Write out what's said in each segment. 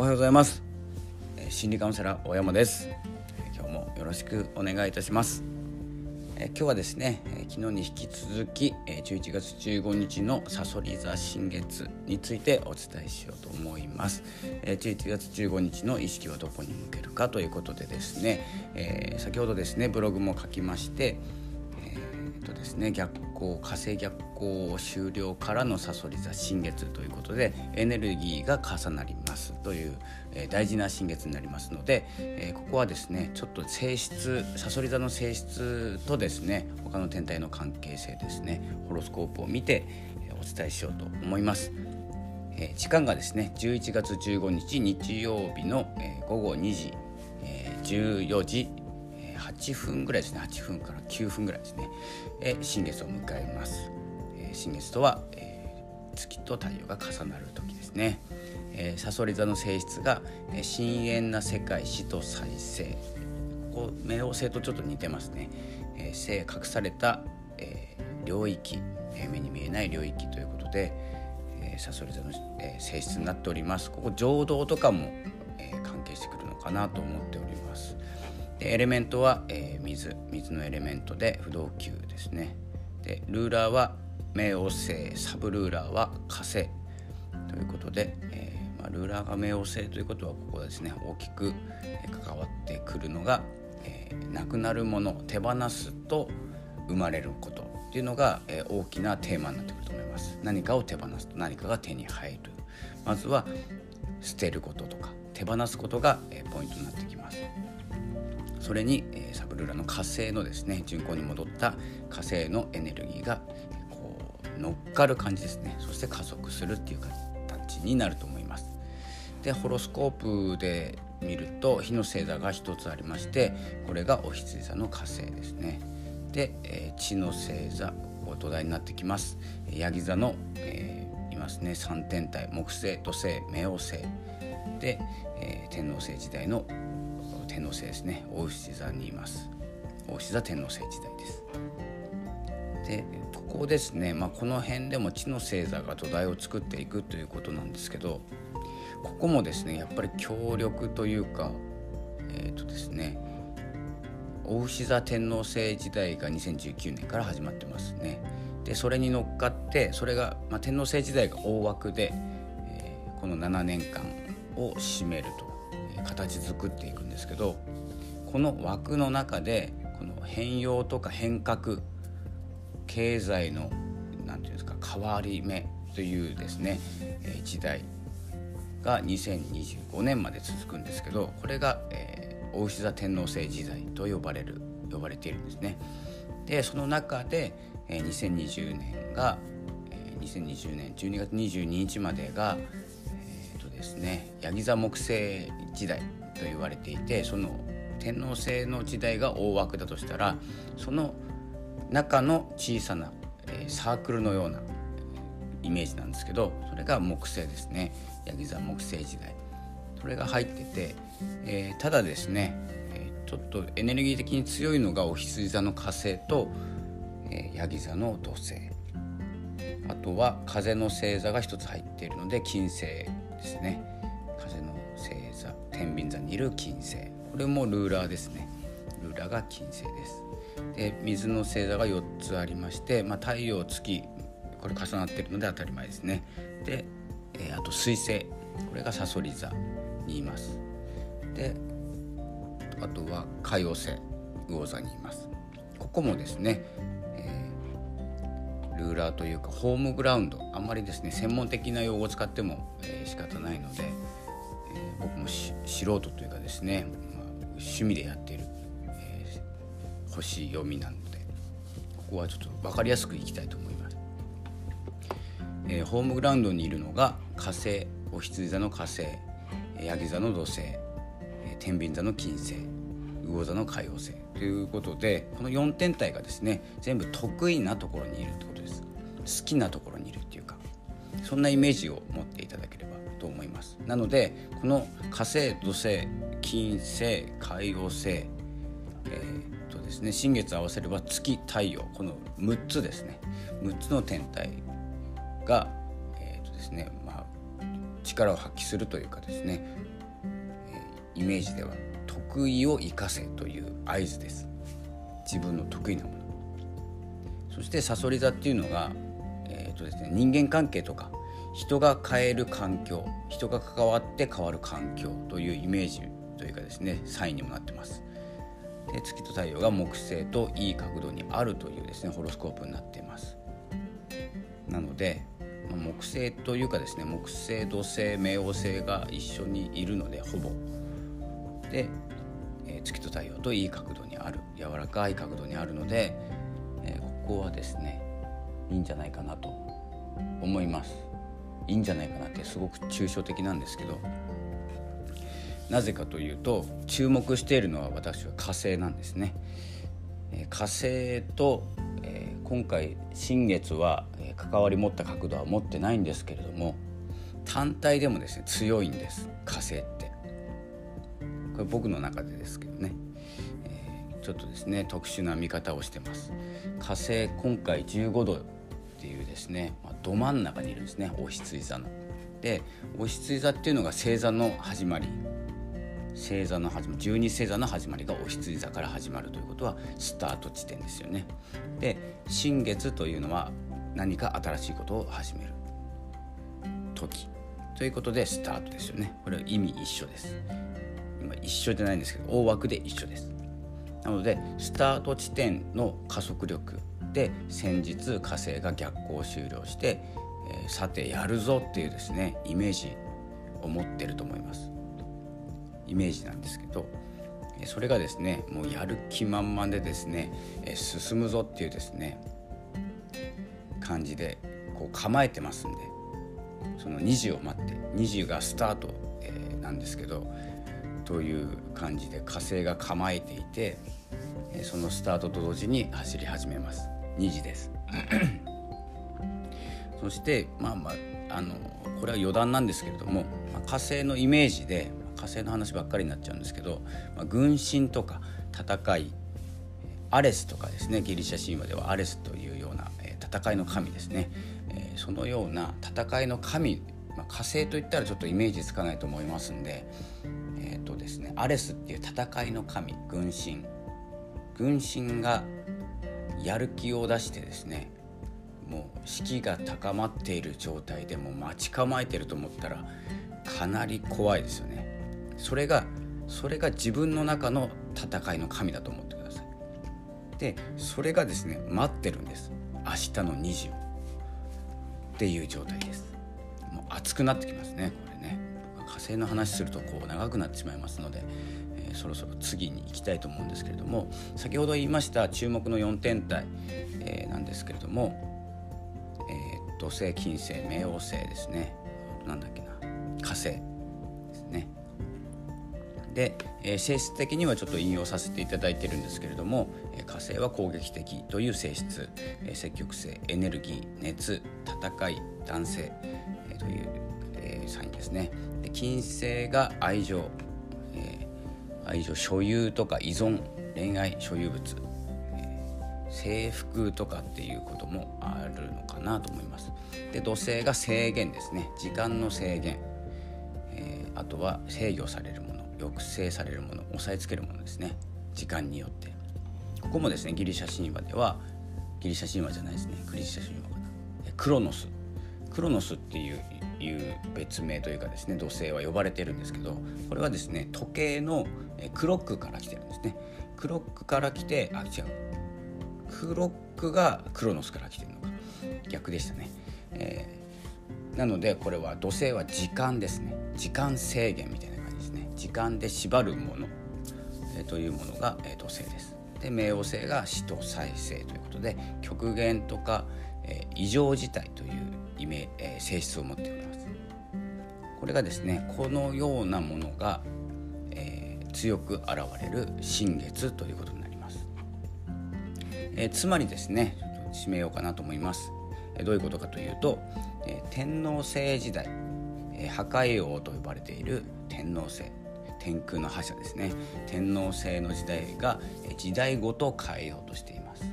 おはようございます。心理カウンセラー大山です。今日もよろしくお願いいたします。今日はですね昨日に引き続き11月15日のさそり座新月についてお伝えしようと思います。11月15日の意識はどこに向けるかということでですね先ほどですねブログも書きましてとですね逆行火星逆行終了からのさそり座新月ということでエネルギーが重なりますという、えー、大事な新月になりますので、えー、ここはですねちょっと性質さそり座の性質とですね他の天体の関係性ですねホロスコープを見て、え、お伝えしようと思います。え、時間がですね11月15日日曜日の、え、午後2時、えー、14時8分ぐらいですね。8分から9分ぐらいですね、え新月を迎えます、え新月とは、え月と太陽が重なる時ですね。さそり座の性質が、え深遠な世界死と再生。ここ冥王星とちょっと似てますね、え性隠された、え領域、え目に見えない領域ということでさそり座の、え性質になっております。ここ浄土とかも、え関係してくるのかなと思っております。でエレメントは、えー、水水のエレメントで不動級ですね。でルーラーは冥王星サブルーラーは火星。ということで、えーまあ、ルーラーが冥王星ということはここですね大きく関わってくるのが、えー、なくなるもの手放すと生まれることっていうのが、え、大きなテーマになってくると思います。何かを手放すと何かが手に入る。まずは捨てることとか手放すことが、え、ポイントになってそれに、えー、サブルーラの火星のですね巡航に戻った火星のエネルギーがこう乗っかる感じですね。そして加速するっていう形になると思います。でホロスコープで見ると火の星座が一つありましてこれがお羊座の火星ですね。で、えー、地の星座土台になってきます。ヤギ座の、えー、いますね。3天体木星土星冥王星。で、えー、天王星時代の天王星ですね。大牛座にいます。大牛座天王星時代です。でここですね、まあ、この辺でも地の星座が土台を作っていくということなんですけどここもですねやっぱり協力というかえっ、ー、とですね大牛座天王星時代が2019年から始まってますね。でそれに乗っかってそれが、まあ、天王星時代が大枠で、えー、この7年間を占めると。形作っていくんですけどこの枠の中でこの変容とか変革経済の何て言うんですか変わり目というですね時代が2025年まで続くんですけどこれが、えー、大牛座天皇制時代と呼ばれる呼ばれているんですね。でその中で、えー、2020年が、えー、2020年12月22日までが、ですねヤギ座木星時代と言われていてその天王星の時代が大枠だとしたらその中の小さな、え、サークルのようなイメージなんですけどそれが木星ですねヤギ座木星時代。それが入ってて、えー、ただですね、え、ちょっとエネルギー的に強いのがお羊座の火星と、えー、ヤギ座の土星。あとは風の星座が一つ入っているので金星。ですね。風の星座天秤座にいる金星。これもルーラーですね。ルーラーが金星です。で水の星座が4つありまして、まあ、太陽月これ重なってるので当たり前ですね。で、えー、あと水星。これがさそり座にいます。であとは海王星魚座にいます。ここもですねルーラーというかホームグラウンドあんまりですね専門的な用語を使っても、えー、仕方ないので、えー、僕も素人というかですね、まあ、趣味でやっている、えー、星読みなのでここはちょっと分かりやすくいきたいと思います。えー、ホームグラウンドにいるのが火星お羊座の火星ヤギ座の土星天秤座の金星魚座の海王星ということでこの4天体がですね全部得意なところにいると好きなところにいるっていうかそんなイメージを持っていただければと思います。なのでこの火星土星金星海王星えー、とですね新月合わせれば月太陽この6つですね。6つの天体が、えーとですねまあ、力を発揮するというかですね、えイメージでは得意を生かせという合図です。自分の得意なもの。そしてさそり座っていうのが、えーとですね、人間関係とか人が変える環境人が関わって変わる環境というイメージというかですねサインにもなってます。で月と太陽が木星といい角度にあるというですねホロスコープになっています。なので木星というかですね木星土星冥王星が一緒にいるのでほぼ。で、え、月と太陽といい角度にある柔らかい角度にあるので、え、ここはですねいいんじゃないかなと思いますいいんじゃないかなってすごく抽象的なんですけどなぜかというと注目しているのは私は火星なんですね。え、火星と、えー、今回新月は、えー、関わり持った角度は持ってないんですけれども単体でもですね強いんです火星って。これ僕の中でですけどね、ちょっとですね特殊な見方をしてます。火星今回15度っていうですね、まあ、ど真ん中にいるんですねお羊座の。でお羊座っていうのが星座の始まり星座の始まり十二星座の始まりがお羊座から始まるということはスタート地点ですよね。で新月というのは何か新しいことを始める時ということでスタートですよね。これは意味一緒です。今一緒じゃないんですけど大枠で一緒です。なのでスタート地点の加速力で先日火星が逆行終了して、えー、さてやるぞっていうですねイメージを持ってると思います。イメージなんですけどそれがですねもうやる気満々でですねえ進むぞっていうですね感じでこう構えてますんでその2時を待って2時がスタート、えなんですけどという感じで火星が構えていてそのスタートと同時に走り始めます2時です。そしてまあまああのこれは余談なんですけれども、まあ、火星のイメージで火星の話ばっかりになっちゃうんですけど、まあ、軍神とか戦いアレスとかですねギリシャ神話ではアレスというような、えー、戦いの神ですね、えー、そのような戦いの神、まあ、火星といったらちょっとイメージつかないと思いますんでえっ、ー、とですねアレスっていう戦いの神軍神。軍神がやる気を出してですねもう士気が高まっている状態でも待ち構えてると思ったらかなり怖いですよね。それがそれが自分の中の戦いの神だと思ってください。でそれがですね待ってるんです。明日の2時をっていう状態です。もう熱くなってきますねこれね。火星の話するとこう長くなってしまいますので、そろそろ次に行きたいと思うんですけれども先ほど言いました注目の4天体、えー、なんですけれども、えー、土星金星冥王星ですね。なんだっけな。火星ですね。で、えー、性質的にはちょっと引用させていただいてるんですけれども、えー、火星は攻撃的という性質、えー、積極性エネルギー熱戦い男性、えー、という、えー、サインですね。で金星が愛情、え、愛情所有とか依存恋愛所有物、えー、征服とかっていうこともあるのかなと思います。で土星が制限ですね。時間の制限、えー、あとは制御されるもの抑制されるもの押さえつけるものですね。時間によって。ここもですねギリシャ神話ではギリシャ神話じゃないですね。ギリシャ神話かな。クロノス。クロノスっていういう別名というかですね土星は呼ばれてるんですけどこれはですね時計のクロックから来てるんですね。クロックから来てあ違う。クロックがクロノスから来てるのか。逆でしたね、えー、なのでこれは土星は時間ですね。時間制限みたいな感じですね。時間で縛るもの、えー、というものが、えー、土星です。で冥王星が死と再生ということで極限とか、えー、異常事態というイメ、えー、性質を持っております。これがですねこのようなものが、強く現れる新月ということになります。えー、つまりですね締めようかなと思います。えー、どういうことかというと、えー、天皇制時代、えー、破壊王と呼ばれている天皇制天空の覇者ですね天皇制の時代が時代ごと変えようとしています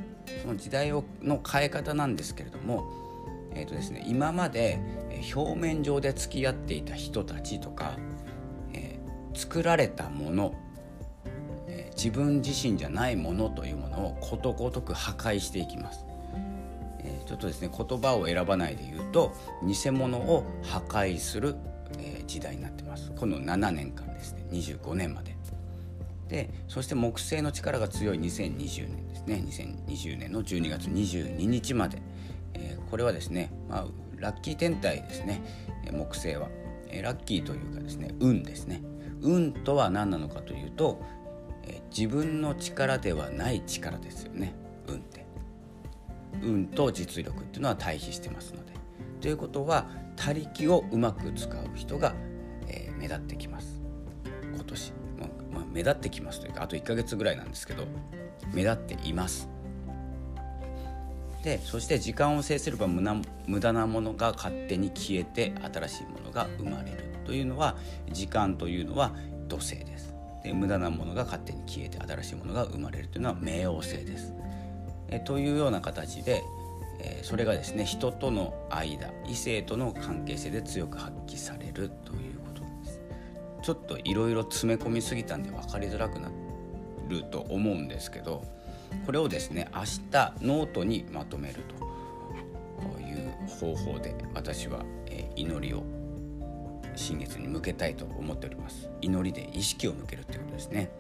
その時代をの変え方なんですけれどもえーとですね、今まで表面上で付き合っていた人たちとか、作られたもの、自分自身じゃないものというものをことごとく破壊していきます。ちょっとですね言葉を選ばないで言うと偽物を破壊する、時代になってます。この7年間ですね。25年まで。でそして木星の力が強い2020年ですね。2020年の12月22日まで、え、これはですね、まあ、ラッキー天体ですね。木星は、え、ラッキーというかですね運ですね。運とは何なのかというと、え、自分の力ではない力ですよね。運って。運と実力っていうのは対比してますので。ということは他力をうまく使う人が、え目立ってきます。今年。まあ目立ってきますというかあと1ヶ月ぐらいなんですけど目立っています。でそして時間を制すれば無駄なものが勝手に消えて新しいものが生まれる。というのは時間というのは土星です。で無駄なものが勝手に消えて新しいものが生まれるというのは冥王星です。えというような形で、えそれがですね人との間異性との関係性で強く発揮されるということです。ちょっといろいろ詰め込みすぎたんで分かりづらくなると思うんですけどこれをですね明日ノートにまとめるという方法で私は祈りを新月に向けたいと思っております。祈りで意識を向けるっていうことですね。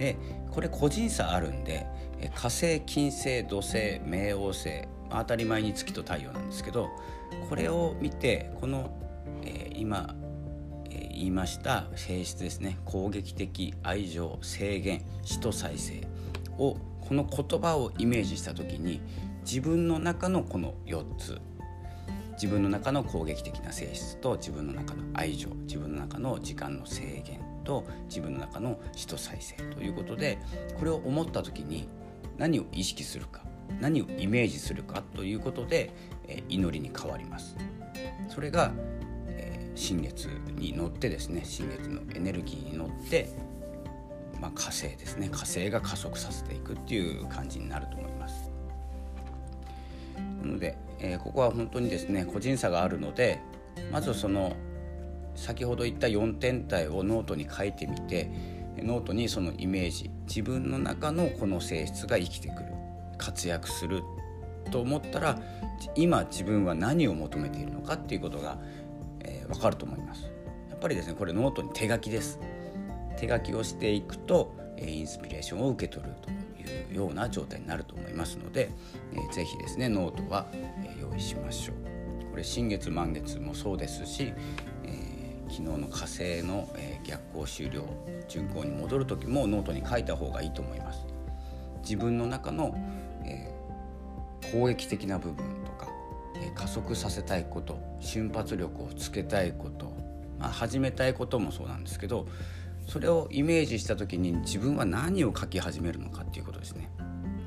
でこれ個人差あるんで火星金星土星冥王星当たり前に月と太陽なんですけどこれを見てこの、えー、今言いました性質ですね攻撃的愛情制限使徒再生をこの言葉をイメージした時に自分の中のこの4つ自分の中の攻撃的な性質と自分の中の愛情自分の中の時間の制限と自分の中の使徒再生ということでこれを思った時に何を意識するか何をイメージするかということでえ祈りに変わります。それがえ新月に乗ってですね新月のエネルギーに乗って、まあ、火星ですね火星が加速させていくっていう感じになると思います。なので、えー、ここは本当にですね個人差があるのでまずその先ほど言った4天体をノートに書いてみてノートにそのイメージ自分の中のこの性質が生きてくる活躍すると思ったら今自分は何を求めているのかっていうことがえー、分かると思います。やっぱりですねこれノートに手書きです。手書きをしていくと、えー、インスピレーションを受け取ると。いうような状態になると思いますので、えー、ぜひですねノートは、えー、用意しましょう。これ新月満月もそうですし、えー、昨日の火星の、えー、逆行終了順行に戻る時もノートに書いた方がいいと思います。自分の中の、えー、攻撃的な部分とか、え加速させたいこと瞬発力をつけたいこと、まあ、始めたいこともそうなんですけどそれをイメージした時に自分は何を書き始めるのかっていうことですね。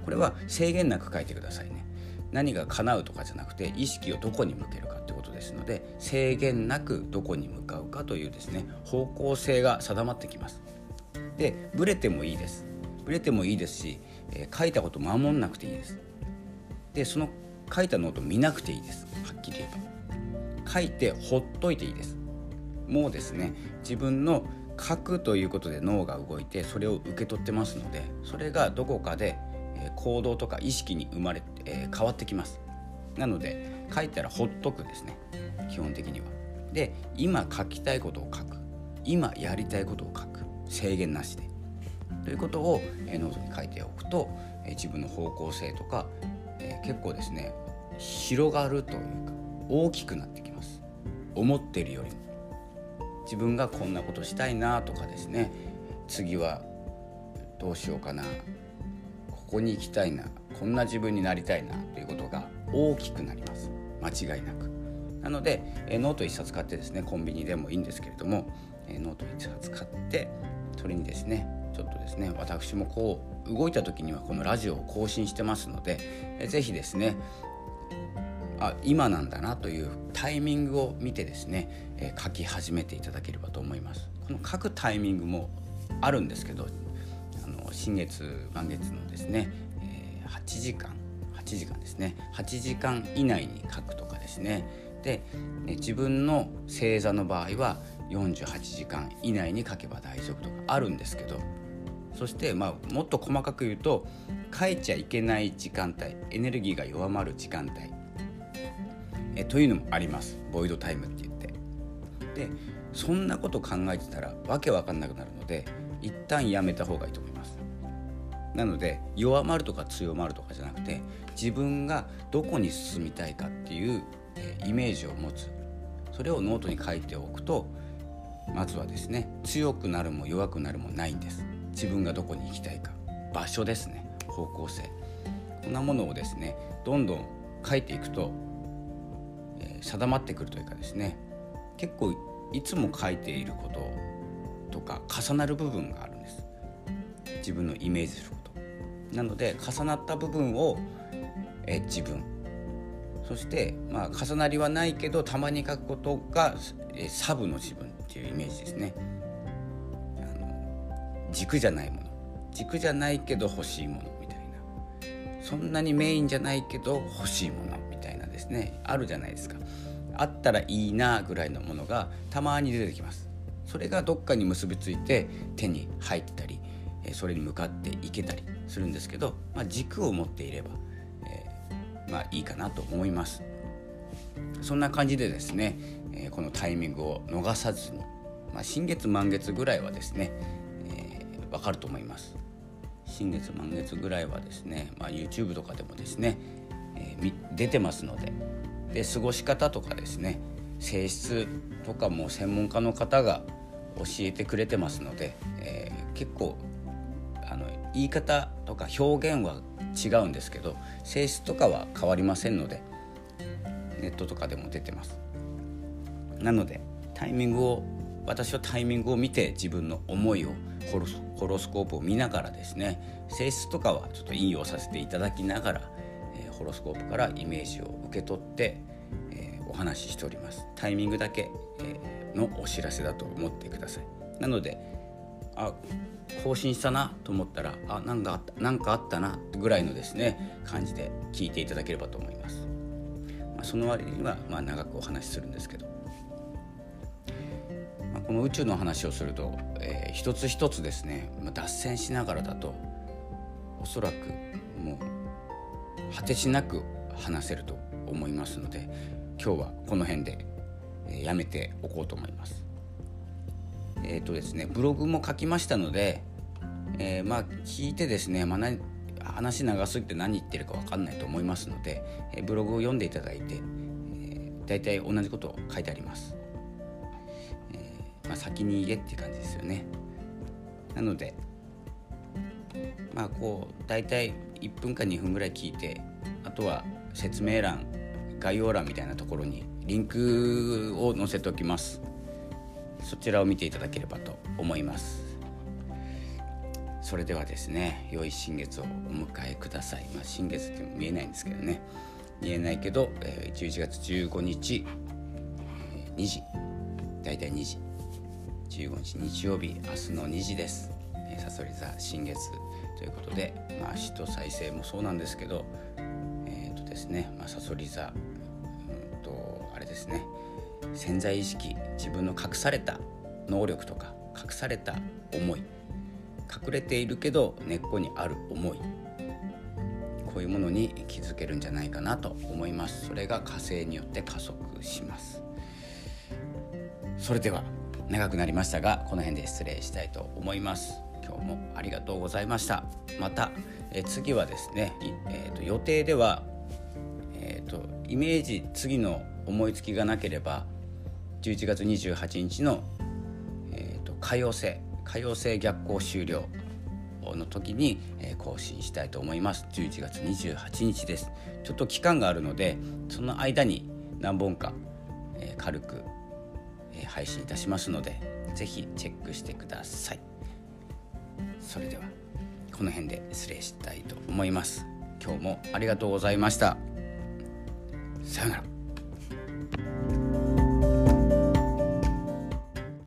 これは制限なく書いてくださいね。何が叶うとかじゃなくて意識をどこに向けるかってことですので制限なくどこに向かうかというですね方向性が定まってきます。でブレてもいいです。ブレてもいいですし、えー、書いたこと守んなくていいです。でその書いたノート見なくていいですはっきり言えば書いてほっといていいですもうですね自分の書くということで脳が動いてそれを受け取ってますのでそれがどこかで行動とか意識に生まれて、え、変わってきます。なので書いたらほっとくですね。基本的には。で今書きたいことを書く。今やりたいことを書く。制限なしで。ということを、え、ノートに書いておくと、え、自分の方向性とか、え結構ですね広がるというか大きくなってきます。思ってるよりも。自分がこんなことしたいなとかですね。次はどうしようかな。ここに行きたいな。こんな自分になりたいなということが大きくなります。間違いなく。なのでえノート1冊買ってですねコンビニでもいいんですけれどもえノート1冊買ってそれにですねちょっとですね私もこう動いた時にはこのラジオを更新してますのでえぜひですねあ今なんだなというタイミングを見てですね、え、書き始めていただければと思います。この書くタイミングもあるんですけどあの新月満月のですね、え、8時間8時間ですね。8時間以内に書くとかですね。で自分の星座の場合は48時間以内に書けば大丈夫とかあるんですけどそしてまあもっと細かく言うと書いちゃいけない時間帯エネルギーが弱まる時間帯えというのもあります。ボイドタイムって言ってでそんなこと考えてたらわけわかんなくなるので一旦やめた方がいいと思います。なので弱まるとか強まるとかじゃなくて自分がどこに進みたいかっていう、えイメージを持つ。それをノートに書いておくとまずはですね強くなるも弱くなるもないんです。自分がどこに行きたいか。場所ですね。方向性。こんなものをですねどんどん書いていくと、え、定まってくるというかですね結構いつも書いていることとか重なる部分があるんです。自分のイメージすること。なので重なった部分を、え、自分。そして、まあ、重なりはないけどたまに書くことが、え、サブの自分っていうイメージですね。あの軸じゃないもの。軸じゃないけど欲しいものみたいな。そんなにメインじゃないけど欲しいものみたいなですね。あるじゃないですか。あったらいいなぐらいのものがたまに出てきます。それがどっかに結びついて手に入ったりそれに向かっていけたりするんですけど、まあ、軸を持っていれば、えー、まあいいかなと思います。そんな感じでですね、えー、このタイミングを逃さずに、まあ、新月満月ぐらいはですね、えー、分かると思います。新月満月ぐらいはですね、まあ、YouTube とかでもですね、えー、出てますのでで過ごし方とかですね性質とかも専門家の方が教えてくれてますので、えー、結構あの言い方とか表現は違うんですけど性質とかは変わりませんのでネットとかでも出てます。なのでタイミングを私はタイミングを見て自分の思いをホロホロスコープを見ながらですね性質とかはちょっと引用させていただきながら、ホロスコープからイメージを受け取って、えー、お話ししております。タイミングだけ、えー、のお知らせだと思ってください。なのであ更新したなと思ったらあなんかあったなんかあったなぐらいのですね感じで聞いていただければと思います。まあその割にはまあ長くお話しするんですけど、まあ、この宇宙の話をすると、えー、一つ一つですね、まあ、脱線しながらだとおそらくもう果てしなく話せると思いますので今日はこの辺で、やめておこうと思います。えっ、ー、とですねブログも書きましたので、えー、まあ聞いてですね、まあ、話長すぎて何言ってるか分かんないと思いますので、えブログを読んでいただいて、えー、大体同じことを書いてあります、えー、まあ、先に言えっていう感じですよねなのでまあこう大体1分か2分ぐらい聞いてあとは説明欄概要欄みたいなところにリンクを載せておきます。そちらを見ていただければと思います。それではですね良い新月をお迎えください、まあ、新月って見えないんですけどね。見えないけど、え、11月15日、え、2時。大体2時。15日日曜日明日の2時です。さそり座新月ということでまあ死と再生もそうなんですけどえっ、ー、とですねさそり座うんとあれですね潜在意識自分の隠された能力とか隠された思い隠れているけど根っこにある思いこういうものに気づけるんじゃないかなと思います。それが火星によって加速します。それでは長くなりましたがこの辺で失礼したいと思います。今日もありがとうございました。またえ次はですね、えーと、予定では、えーと、イメージ次の思いつきがなければ11月28日の、えーと、と可用性可用性逆行終了の時に、え更新したいと思います。11月28日です。ちょっと期間があるのでその間に何本か、え軽く、え配信いたしますので是非チェックしてください。それではこの辺で失礼したいと思います。今日もありがとうございました。さようなら。